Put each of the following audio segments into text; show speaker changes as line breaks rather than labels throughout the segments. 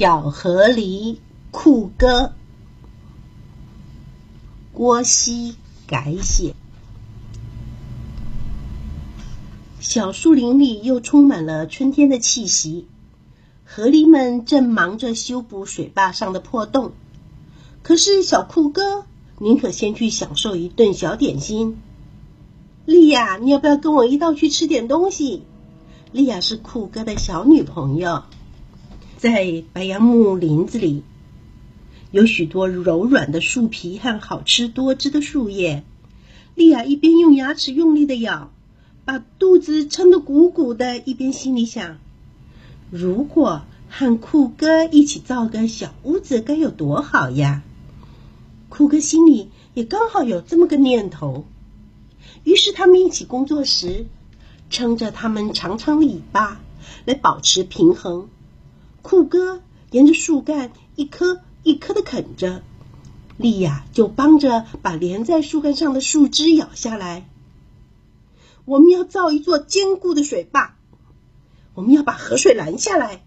小河狸酷哥，郭熙改写。小树林里又充满了春天的气息，河狸们正忙着修补水坝上的破洞。可是小酷哥您可先去享受一顿小点心。莉亚，你要不要跟我一道去吃点东西？莉亚是酷哥的小女朋友。在白杨木林子里，有许多柔软的树皮和好吃多汁的树叶。莉亚一边用牙齿用力的咬。把肚子撑得鼓鼓的，一边心里想：如果和酷哥一起造个小屋子，该有多好呀！酷哥心里也刚好有这么个念头。于是他们一起工作时，撑着他们长长的尾巴来保持平衡。酷哥沿着树干一颗一颗的啃着，莉亚就帮着把连在树干上的树枝咬下来。我们要造一座坚固的水坝，我们要把河水拦下来，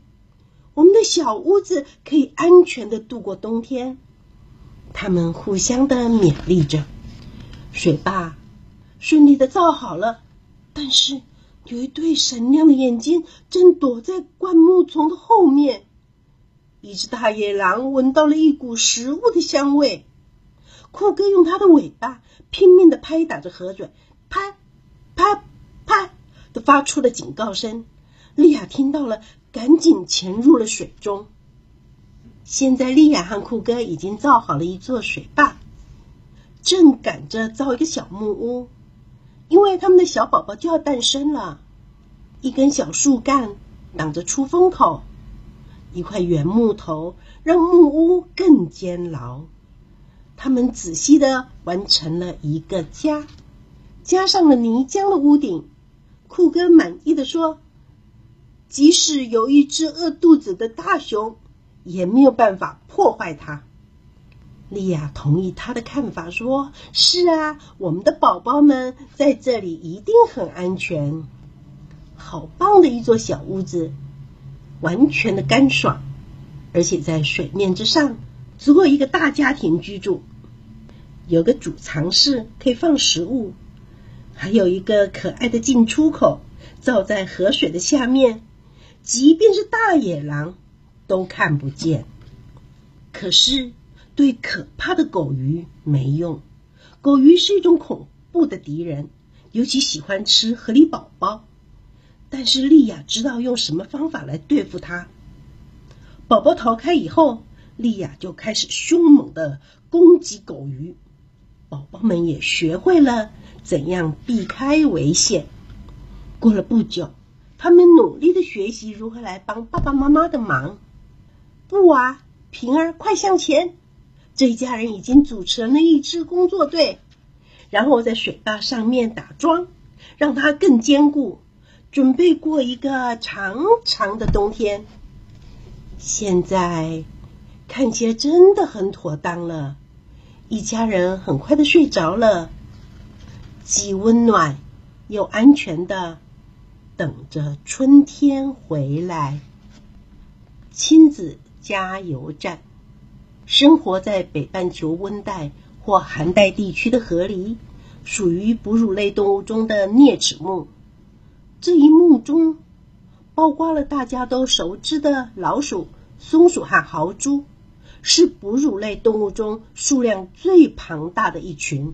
我们的小屋子可以安全的度过冬天。他们互相的勉励着，水坝顺利的造好了。但是有一对闪亮的眼睛正躲在灌木丛的后面。一只大野狼闻到了一股食物的香味，酷哥用他的尾巴拼命的拍打着河水，拍。啪啪的发出了警告声，莉亚听到了，赶紧潜入了水中。现在，莉亚和酷哥已经造好了一座水坝，正赶着造一个小木屋，因为他们的小宝宝就要诞生了。一根小树干挡着出风口，一块圆木头让木屋更坚牢。他们仔细的完成了一个家。加上了泥浆的屋顶，酷哥满意的说：“即使有一只饿肚子的大熊，也没有办法破坏它。”莉亚同意他的看法，说：“是啊，我们的宝宝们在这里一定很安全。好棒的一座小屋子，完全的干爽，而且在水面之上，足够一个大家庭居住。有个储藏室，可以放食物。”还有一个可爱的进出口，造在河水的下面，即便是大野狼都看不见。可是对可怕的狗鱼没用，狗鱼是一种恐怖的敌人，尤其喜欢吃河狸宝宝。但是莉亚知道用什么方法来对付它。宝宝逃开以后，莉亚就开始凶猛的攻击狗鱼，宝宝们也学会了。怎样避开危险？过了不久，他们努力的学习如何来帮爸爸妈妈的忙。布娃、平儿，快向前！这一家人已经组成了一支工作队，然后在水坝上面打桩，让它更坚固，准备过一个长长的冬天。现在看起来真的很妥当了，一家人很快的睡着了。既温暖又安全的等着春天回来。亲子加油站，生活在北半球温带或寒带地区的河狸，属于哺乳类动物中的啮齿目。这一目中包括了大家都熟知的老鼠、松鼠和豪猪，是哺乳类动物中数量最庞大的一群。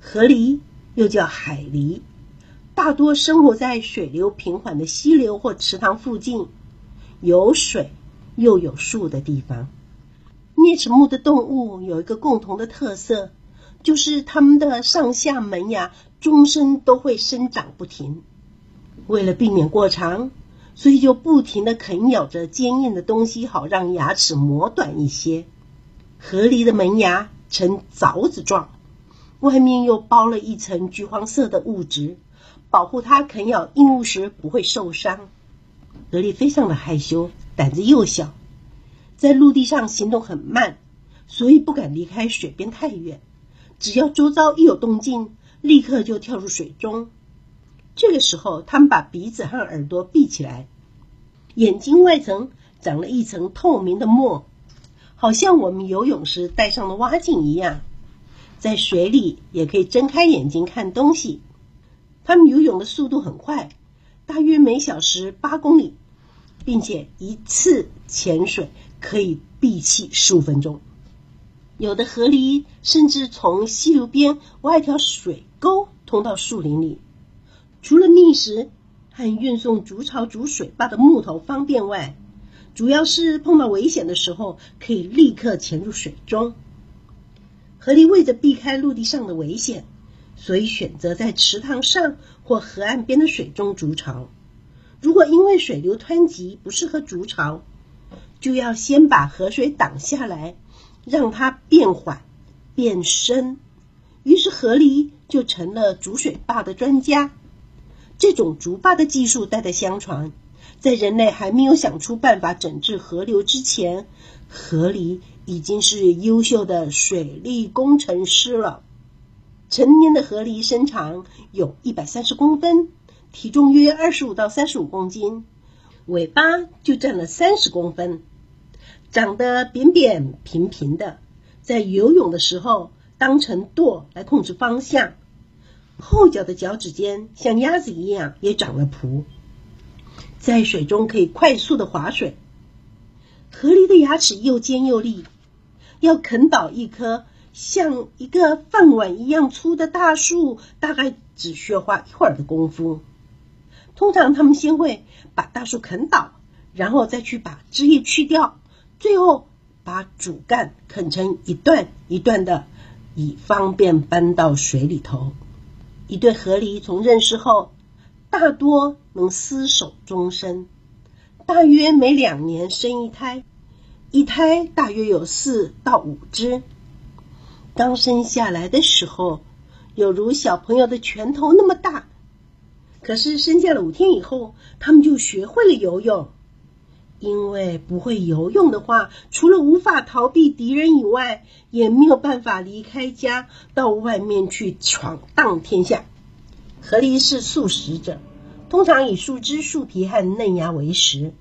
河狸。又叫海狸，大多生活在水流平缓的溪流或池塘附近，有水又有树的地方。啮齿目的动物有一个共同的特色，就是它们的上下门牙终身都会生长不停。为了避免过长，所以就不停的啃咬着坚硬的东西，好让牙齿磨短一些。河狸的门牙呈凿子状。外面又包了一层橘黄色的物质，保护它啃咬硬物时不会受伤。河狸非常的害羞，胆子又小，在陆地上行动很慢，所以不敢离开水边太远。只要周遭一有动静，立刻就跳入水中。这个时候，他们把鼻子和耳朵闭起来，眼睛外层长了一层透明的膜，好像我们游泳时戴上的蛙镜一样。在水里也可以睁开眼睛看东西。它们游泳的速度很快，大约每小时八公里，并且一次潜水可以闭气十五分钟。有的河狸甚至从溪流边挖一条水沟通到树林里。除了觅食和运送筑巢筑水坝的木头方便外，主要是碰到危险的时候可以立刻潜入水中。河狸为着避开陆地上的危险，所以选择在池塘上或河岸边的水中筑巢。如果因为水流湍急不适合筑巢，就要先把河水挡下来。让它变缓、变深，于是河狸就成了筑水坝的专家。这种竹坝的技术代代相传，在人类还没有想出办法整治河流之前，河狸已经是优秀的水利工程师了。成年的河狸身长有一百三十公分，体重约二十五到三十五公斤，尾巴就占了三十公分。长得扁扁平平的，在游泳的时候当成舵来控制方向。后脚的脚趾间像鸭子一样也长了蹼，在水中可以快速的划水。河狸的牙齿又尖又利，要啃倒一棵像一个饭碗一样粗的大树，大概只需要花一会儿的功夫。通常他们先会把大树啃倒，然后再去把枝叶去掉。最后把主干啃成一段一段的，以方便搬到水里头。一对河狸从认识后，大多能厮守终身，大约每两年生一胎，一胎大约有四到五只。刚生下来的时候，有如小朋友的拳头那么大，可是生下了五天以后，他们就学会了游泳。因为不会游泳的话，除了无法逃避敌人以外，也没有办法离开家到外面去闯荡天下。河狸是素食者，通常以树枝、树皮和嫩芽为食。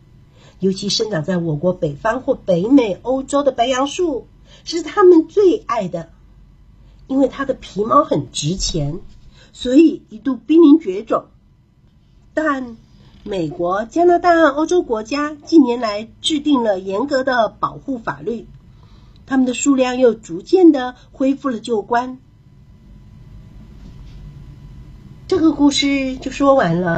尤其生长在我国北方或北美、欧洲的白杨树是他们最爱的，因为它的皮毛很值钱，所以一度濒临绝种。但美国、加拿大、欧洲国家近年来制定了严格的保护法律，它们的数量又逐渐的恢复了旧观。这个故事就说完了。